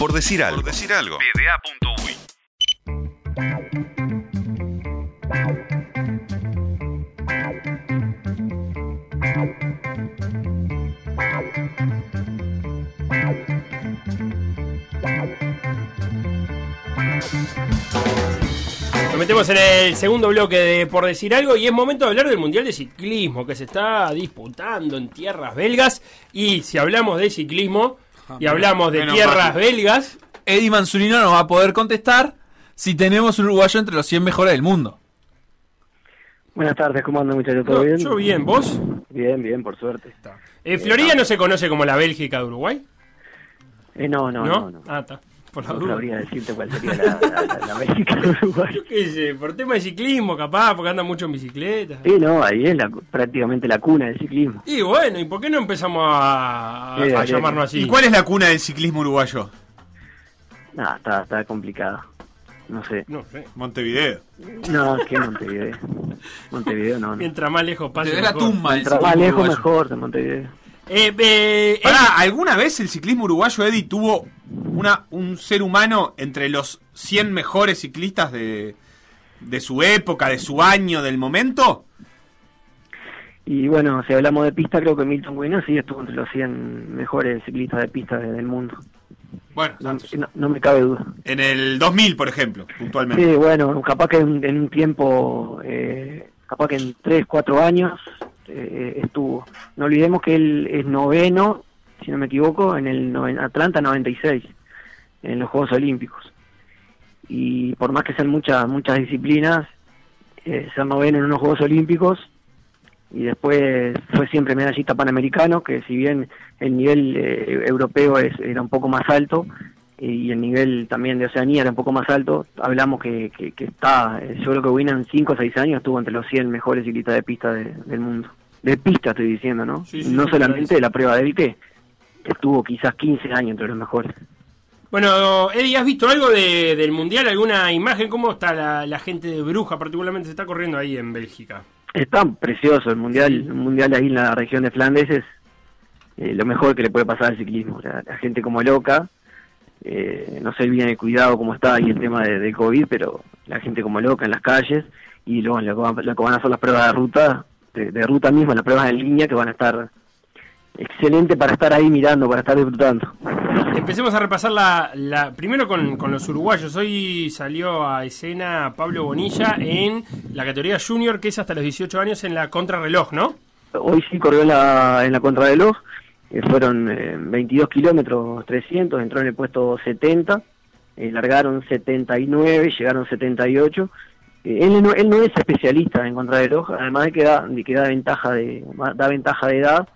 Por decir algo. Por decir algo. Nos metemos en el segundo bloque de Por Decir Algo y es momento de hablar del Mundial de Ciclismo que se está disputando en tierras belgas. Y si hablamos de ciclismo y hablamos de Menos tierras mal. belgas, Eddie Manzulino nos va a poder contestar si tenemos un uruguayo entre los 100 mejores del mundo. Buenas tardes, ¿cómo andan muchachos? ¿Todo No, bien? yo bien, ¿vos? Bien, bien, por suerte. eh, Florida no se conoce como la Bélgica de Uruguay, Eh, no, no, ¿no? no. no. Ah, está. Por la No duda. sabría decirte cuál sería la, la, la- de Uruguay. Yo qué sé, por tema de ciclismo, capaz, porque andan mucho en bicicleta. Sí, no, ahí es la, prácticamente la cuna del ciclismo. Y bueno, ¿y por qué no empezamos a, Sí, a llamarnos así? ¿Y cuál es la cuna del ciclismo uruguayo? Nada, está, está complicado. No sé. No sé. Montevideo. No, que Montevideo. Montevideo no, no. Mientras más lejos pase. Ve la mejor. tumba Mientras más lejos uruguayo. mejor de Montevideo. Eh, eh, Pará, ¿alguna vez el ciclismo uruguayo, Eddie, tuvo una, un ser humano entre los 100 mejores ciclistas de, de su época, de su año, del momento? Y bueno, si hablamos de pista, creo que Milton Guinness sí estuvo entre los 100 mejores ciclistas de pista de- del mundo. Bueno, No, no- no me cabe duda. en el 2000, por ejemplo, puntualmente. Sí, bueno, capaz que en, en un tiempo, eh, capaz que en 3, 4 años eh, estuvo. No olvidemos que él es noveno, si no me equivoco, en el noven- Atlanta 96, en los Juegos Olímpicos. Y por más que sean muchas muchas disciplinas, eh, ser noveno en unos Juegos Olímpicos y después fue siempre medallista panamericano, que si bien el nivel eh, europeo es, era un poco más alto y el nivel también de Oceanía era un poco más alto, hablamos que, que, que está, eh, yo creo que Wina en 5 o 6 años estuvo entre los 100 mejores ciclistas de pista de- del mundo. De pista estoy diciendo, ¿no? Sí, sí, no solamente de la prueba de él que estuvo quizás 15 años entre los mejores. Bueno, Eddie, ¿has visto algo de- del Mundial? ¿Alguna imagen? ¿Cómo está la, la gente de Bruja, particularmente, se está corriendo ahí en Bélgica? Está precioso el mundial, el mundial ahí en la región de Flandes es eh, lo mejor que le puede pasar al ciclismo. La, la gente como loca, eh, no sé bien el cuidado cómo está ahí el tema de, de COVID, pero la gente como loca en las calles y luego lo, que van- lo que van a hacer las pruebas de ruta, de, de ruta misma, las pruebas en línea que van a estar excelente para estar ahí mirando, para estar disfrutando. Empecemos a repasar la, la primero con, con los uruguayos. Hoy salió a escena Pablo Bonilla en la categoría junior, que es hasta los 18 años en la contrarreloj, ¿no? Hoy sí corrió en la, en la contrarreloj, eh, fueron eh, 22 kilómetros 300, entró en el puesto 70, eh, largaron 79, llegaron 78. Eh, él, no, él no es especialista en contrarreloj, además de que da, de que da ventaja de da ventaja de edad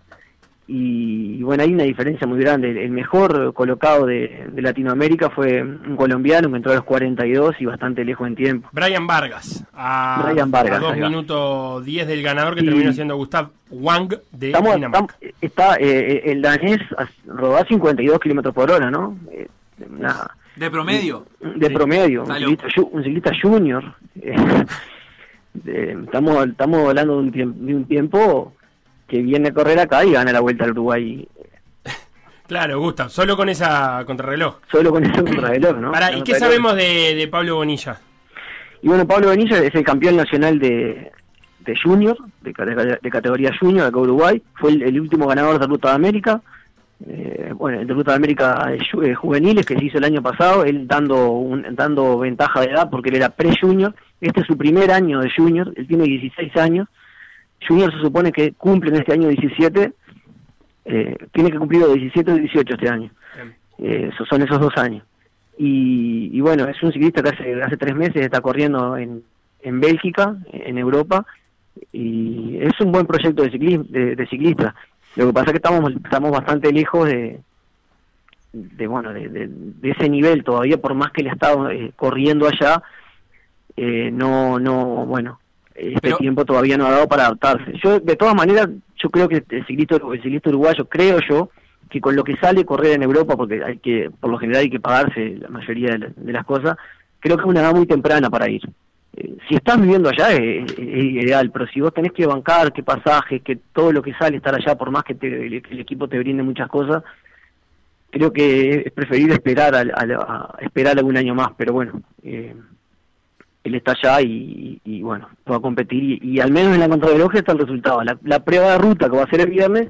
y, y bueno hay una diferencia muy grande. El, mejor colocado de, de Latinoamérica fue un colombiano que entró a los 42 y bastante lejos en tiempo. Brian Vargas. A, Brian Vargas, a 2 ahí va. minutos 10 del ganador que Y- terminó siendo Gustav Wang de Estamos, Dinamarca. estamos- está eh, el danés as- rodó a 52 kilómetros por hora, ¿no? Eh, una- De promedio. de Sí. promedio, un ciclista, ju- un ciclista junior. Eh, de- estamos estamos hablando de un, tiemp- de un tiempo que viene a correr acá y gana la vuelta al Uruguay Claro, Gustav, solo con esa contrarreloj. solo con ese contrarreloj, ¿no? Pará, ¿y qué sabemos de, de Pablo Bonilla? Y bueno, Pablo Benilla es el campeón nacional de, de junior, de, ca- de categoría junior acá Uruguay. Fue el, el último ganador de Ruta de América. Eh, bueno, el de Ruta de América ju- eh, juveniles que se hizo el año pasado, él dando un, dando ventaja de edad porque él era pre-junior. Este es su primer año de junior, él tiene 16 años. Junior se supone que cumple en este año 17, eh, tiene que cumplir los 17 o 18 este año. Eh, esos son esos dos años. Y, y bueno, es un ciclista que hace, hace tres meses está corriendo en, en Bélgica, en Europa, y es un buen proyecto de, ciclismo, de, de ciclista. Lo que pasa es que estamos, estamos bastante lejos de, de bueno de, de- de ese nivel todavía, por más que él ha estado eh, corriendo allá, eh, no, no, bueno, este Pero- tiempo todavía no ha dado para adaptarse. Yo, de todas maneras, yo creo que el ciclista, el ciclista uruguayo, creo yo, que con lo que sale correr en Europa, porque hay que, por lo general hay que pagarse la mayoría de, la- de las cosas, creo que es una edad muy temprana para ir. Eh, si estás viviendo allá es, es ideal, pero si vos tenés que bancar, que pasajes, que todo lo que sale estar allá, por más que te- el, el equipo te brinde muchas cosas, creo que es preferible esperar a, a- a esperar algún año más, pero bueno, eh, él está allá y, y, bueno, va a competir y, y al menos en la contrarreloj está el resultado. La, la prueba de ruta que va a ser el viernes,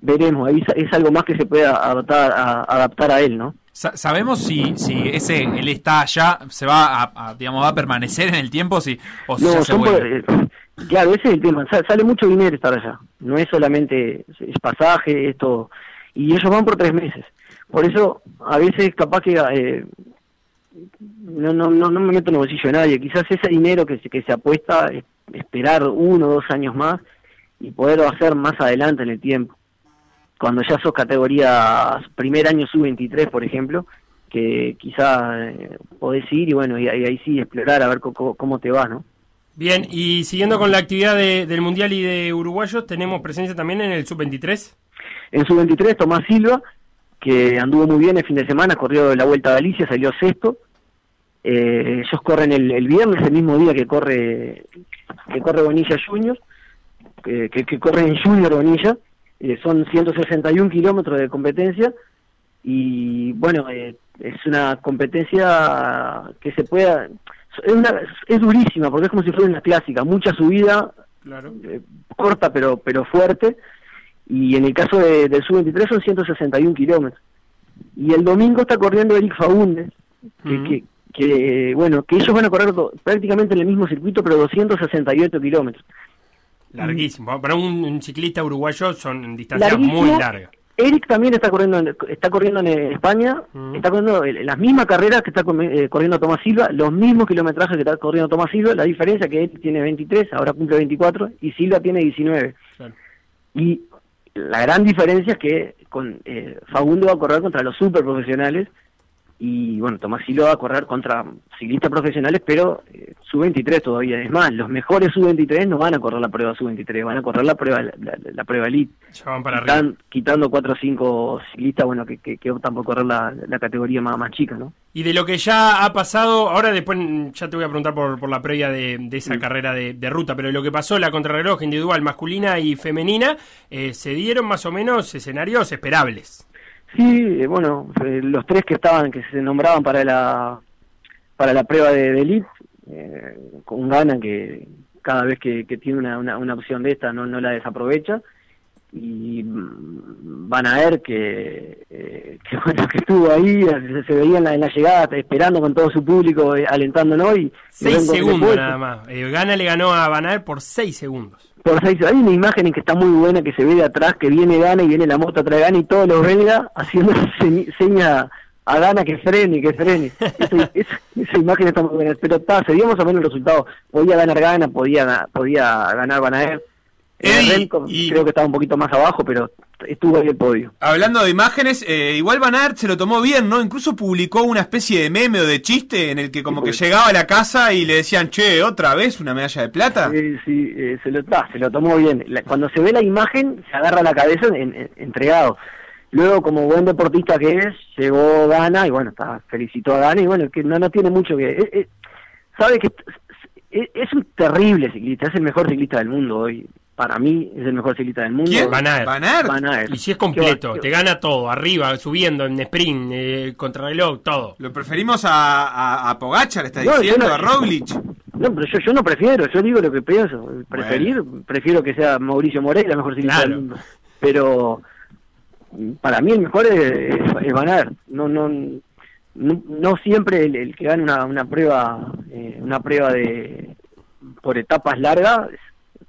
veremos, ahí es, algo más que se puede adaptar a, adaptar a él, ¿no? Sa- ¿Sabemos si, si ese él está allá, se va a, a, digamos, va a permanecer en el tiempo si, o si No, ya se por- eh, claro, ese es el tema. Sa- Sale mucho dinero estar allá. No es solamente es pasaje, es todo. Y ellos van por tres meses. Por eso, a veces, capaz que. eh, no, no, no, no me meto en el bolsillo de nadie. Quizás ese dinero que se, que se apuesta, es esperar uno o dos años más y poderlo hacer más adelante en el tiempo. Cuando ya sos categoría primer año sub-23, por ejemplo, que quizás eh, podés ir y bueno, y, ahí- ahí sí explorar a ver cómo te va, ¿no? Bien, y siguiendo con la actividad de- del Mundial y de uruguayos, tenemos presencia también en el Sub-23. En su 23, Tomás Silva, que anduvo muy bien el fin de semana, corrió la Vuelta a Galicia, salió sexto. Eh, ellos corren el, el viernes, el mismo día que corre que corre Bonilla Junior, que, que, que corre en Junior Bonilla. Eh, son 161 kilómetros de competencia y bueno, eh, es una competencia que se pueda... Es, una- es durísima porque es como si fuera una clásica, mucha subida, Claro. eh, corta pero pero fuerte y en el caso de- del sub-23 son 161 kilómetros y el domingo está corriendo Eric Fagundes que, que, que, bueno que ellos van a correr do- prácticamente en el mismo circuito pero 268 kilómetros Larguísimo. Para un, un ciclista uruguayo son distancias Larguísimo. muy largas. Eric también está corriendo en, está corriendo en España está corriendo en las mismas carreras que está eh, corriendo Tomás Silva los mismos kilometrajes que está corriendo Tomás Silva la diferencia que Eric tiene 23 ahora cumple 24 y Silva tiene 19 Claro. Y la gran diferencia es que con eh, Fagundo va a correr contra los super profesionales y bueno, Tomás Silva va a correr contra ciclistas profesionales, pero eh, sub-23 todavía. Es más, los mejores sub-23 no van a correr la prueba sub-23, van a correr la prueba la, la- la prueba elite. Ya van para arriba. Quitan- quitando cuatro o cinco ciclistas bueno que, que, que optan por correr la, la categoría más, más chica, ¿no? Y de lo que ya ha pasado, ahora después ya te voy a preguntar por, por la previa de, de esa carrera de, de ruta, pero de lo que pasó, la contrarreloj individual masculina y femenina, eh, se dieron más o menos escenarios esperables. Sí, eh, bueno, eh, los tres que estaban, que se nombraban para la para la prueba de, de elite, eh, con Gana que cada vez que, que tiene una, una, una opción de esta no, no la desaprovecha y mm, Van a ver que, eh, que bueno que estuvo ahí se, se veía en la, en la llegada esperando con todo su público eh, alentándonos y Seis segundos nada más. Eh, Gana le ganó a Van Aert por seis segundos. Por seis- hay una imagen que está muy buena que se ve de atrás que viene Gana y viene la moto atrás de Gana y todos los belgas haciendo señ- seña a Gana que frene, que frene. Esa, esa- esa imagen está muy buena, pero está, se dio más o menos el resultado. Podía ganar Gana, podía podía ganar Van Eh, y- creo que estaba un poquito más abajo, pero estuvo ahí el podio. Hablando de imágenes, eh, igual Van Aert se lo tomó bien, ¿no? Incluso publicó una especie de meme o de chiste en el que como Sí, que llegaba a la casa y le decían, che, ¿otra vez una medalla de plata? Sí, sí, eh, se lo ta, se lo tomó bien. La- cuando se ve la imagen, se agarra la cabeza en- en- entregado. Luego, como buen deportista que es, llegó Gana y bueno, está, felicitó a Gana y bueno, que no, no tiene mucho que... eh, eh, sabe que es un terrible ciclista, es el mejor ciclista del mundo hoy. Para mí es el mejor ciclista del mundo. ¿Quién? Van Aert. Van Aert. Van Aert. Y si es completo, te gana todo, arriba, subiendo, en sprint, eh, contrarreloj, todo. Lo preferimos a, a, a Pogacar, está No, diciendo, no- a Roglic. No, pero yo, yo no prefiero, yo digo lo que pienso. Preferir, prefiero que sea Mauricio Moreira, mejor ciclista Claro. del mundo. Pero para mí el mejor es, es, es Van Aert. No, no, no, no siempre el, el que gana una, una prueba, eh, una prueba de por etapas largas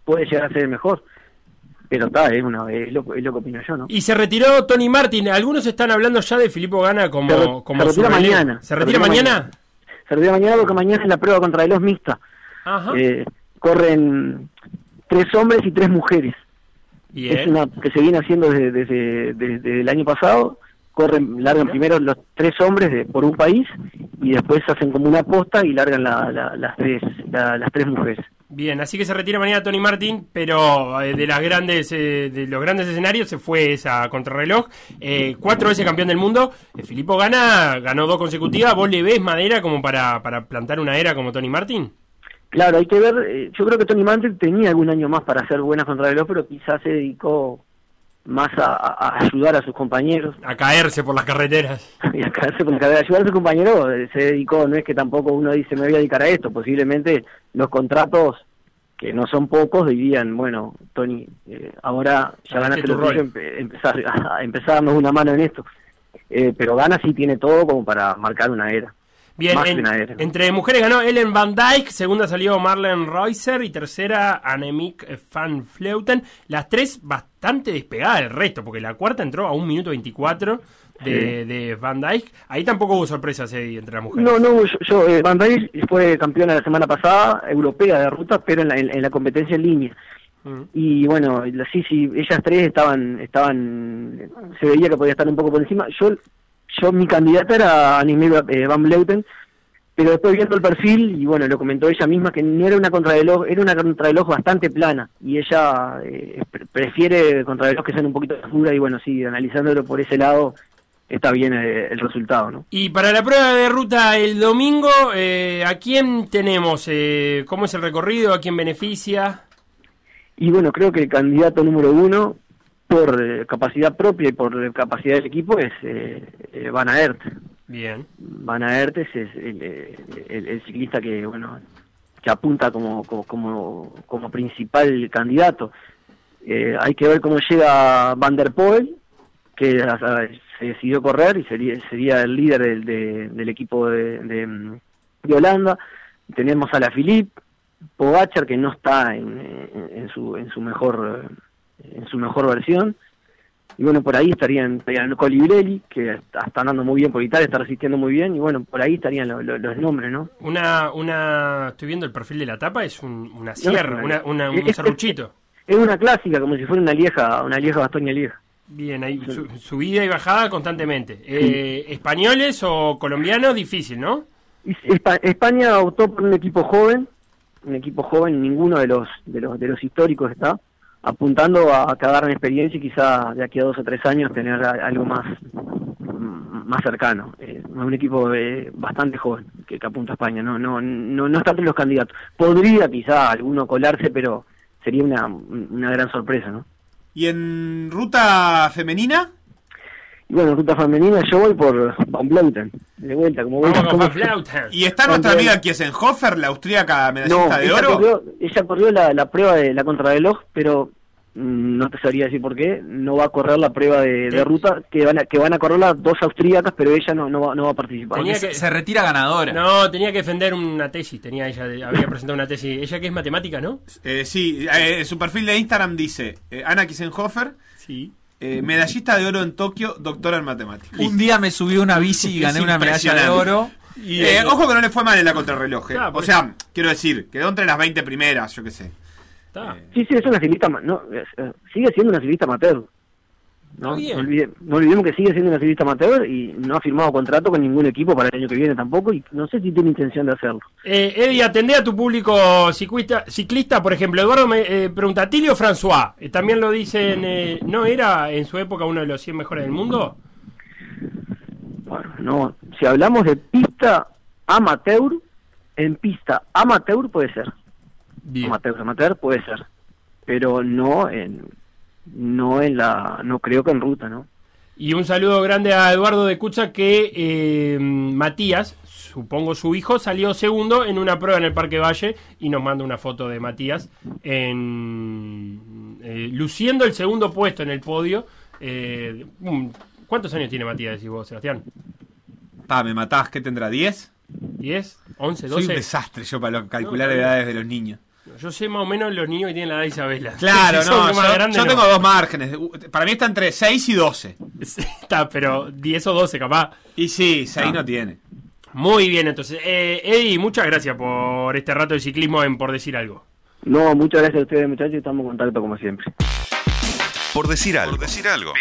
puede llegar a ser el mejor. Pero está, es, una, es, lo, es lo que opino yo, ¿no? Y se retiró Tony Martin. Algunos están hablando ya de Filippo Gana como, Se re- como se retira mañana. ¿Se retira mañana? Se retira mañana porque mañana es la prueba contra el mixta. Ajá. Eh, corren tres hombres y tres mujeres. Bien. Es una que se viene haciendo desde, desde, desde el año pasado. Corren, largan primero los tres hombres de, por un país y después hacen como una posta y largan la- la- las tres la- las tres mujeres. Bien, así que se retira mañana Tony Martin, pero eh, de las grandes eh, de los grandes escenarios se fue esa contrarreloj. Eh, cuatro veces campeón del mundo. Eh, Filippo gana, ganó dos consecutivas. ¿Vos le ves madera como para, para plantar una era como Tony Martin? Claro, hay que ver, yo creo que Tony Mantel tenía algún año más para hacer buenas contrarreloj, pero quizás se dedicó más a, a ayudar a sus compañeros A caerse por las carreteras. y a caerse con la carrera. Ayudar a sus compañeros eh, se dedicó, no es que tampoco uno dice me voy a dedicar a esto, posiblemente los contratos que no son pocos dirían, bueno, Tony, eh, ahora ya ganaste lo tu tuyo, empe- empezar a, empezar a darnos una mano en esto. Eh, pero Gana sí tiene todo como para marcar una era. Bien, en- entre mujeres ganó Ellen Van Dyke, segunda salió Marlene Reuser y tercera Annemiek van Vleuten. Las tres bastante despegadas del resto, porque la cuarta entró a un minuto 24 de, de Van Dyke. Ahí tampoco hubo sorpresas Eddie, entre las mujeres. No, no, yo, yo eh, Van Dijk fue campeona la semana pasada, europea de ruta, pero en la, en, en la competencia en línea. Mm. Y bueno, sí, sí, ellas tres estaban, estaban, se veía que podía estar un poco por encima. Yo, yo mi candidata era Annemiek eh, van Vleuten, pero después viendo el perfil, y bueno, lo comentó ella misma, que no era una contrarreloj, era una contrarreloj bastante plana, y ella eh, pre- prefiere contrarreloj que sean un poquito más duras, y bueno, sí, analizándolo por ese lado, está bien eh, el resultado, ¿no? Y para la prueba de ruta el domingo, eh, ¿a quién tenemos? Eh, ¿Cómo es el recorrido? ¿A quién beneficia? Y bueno, creo que el candidato número uno, por eh, capacidad propia y por eh, capacidad del equipo, es eh, eh, Van Aert. Bien. Van Aert es el, el- el- el ciclista que, bueno, que apunta como, como, como, principal candidato. Eh, hay que ver cómo llega Van der Poel, que se decidió correr y sería, sería el líder del, de- del equipo de, de, de Holanda. Tenemos a la Philippe, Pogachar que no está en, en- en su en su mejor en su mejor versión y bueno por ahí estarían, estarían Colibrelli que está, está andando muy bien por Italia está resistiendo muy bien y bueno por ahí estarían lo- lo- los nombres no Una, una, estoy viendo el perfil de la tapa, es un- una sierra, no, una, una- un es- serruchito. es una clásica como si fuera una lieja una lieja Bastoña lieja Bien, ahí su- subida y bajada constantemente. Eh, ¿Españoles o colombianos? Difícil, ¿no? Y Espa- España optó por un equipo joven, un equipo joven, ninguno de los de los de los históricos está apuntando a que agarren experiencia y quizá de aquí a dos o tres años tener algo más más cercano. Eh, es un equipo eh, bastante joven que, que apunta a España, no no no no está entre los candidatos. Podría quizá alguno colarse, pero sería una una gran sorpresa, ¿no? ¿Y en ruta femenina? Y bueno, en ruta femenina yo voy por Van Vleuten, de vuelta, como voy Vamos como-. ¿Y está nuestra amiga Kiesenhofer, la austríaca No, medallista de ella oro? corrió, ella corrió la, la prueba de la contrarreloj, pero no te sabría decir por qué, no va a correr la prueba de, de ruta, que van a, que van a correr las dos austríacas, pero ella no, no, va, no va a participar. Tenía que- se, retira ganadora. No, tenía que defender una tesis, tenía ella, había presentado una tesis. Ella que es matemática, ¿no? Eh, sí, eh, su perfil de Instagram dice eh, Ana Kiesenhofer, Sí. eh, medallista de oro en Tokio, doctora en matemáticas. Un día me subí a una bici y gané una medalla de oro. Y, eh, ojo que no le fue mal en la contrarreloj. eh. Claro, o sea, quiero decir, quedó entre las 20 primeras, yo qué sé. Está. Sí, sí, es una ciclista, no, eh, sigue siendo una ciclista amateur. ¿no? Está bien. No, olvide- no olvidemos que sigue siendo una ciclista amateur y no ha firmado contrato con ningún equipo para el año que viene tampoco y no sé si tiene intención de hacerlo. Eh, Eddie, atendé a tu público ciclista, ciclista por ejemplo. Eduardo me eh, pregunta, Tilio François, eh, también lo dicen, eh, ¿no era en su época uno de los 100 mejores del mundo? Bueno, no, si hablamos de pista amateur, en pista amateur puede ser. Bien. Amateur, amateur puede ser. Pero no en no en la no creo que en ruta, ¿no? Y un saludo grande a Eduardo de Cucha que eh, Matías, supongo su hijo, salió segundo en una prueba en el Parque Valle y nos manda una foto de Matías en, eh, luciendo el segundo puesto en el podio. Eh, ¿Cuántos años tiene Matías, decís vos, Sebastián? Pa, me matás, ¿qué tendrá? ¿10? ¿10? ¿11? Soy un 12? desastre yo para calcular No, no, no. edades de los niños. Yo sé más o menos los niños que tienen la edad de Isabela. Claro, Si no, yo, grandes, yo no. tengo dos márgenes. Para mí está entre 6 y 12. Está, pero 10 o 12 capaz. Y sí, 6 no tiene. Muy bien, entonces. Eh, Eddie, muchas gracias por este rato de ciclismo en Por Decir Algo. No, muchas gracias a ustedes muchachos, estamos en contacto como siempre. Por decir algo. Por decir algo.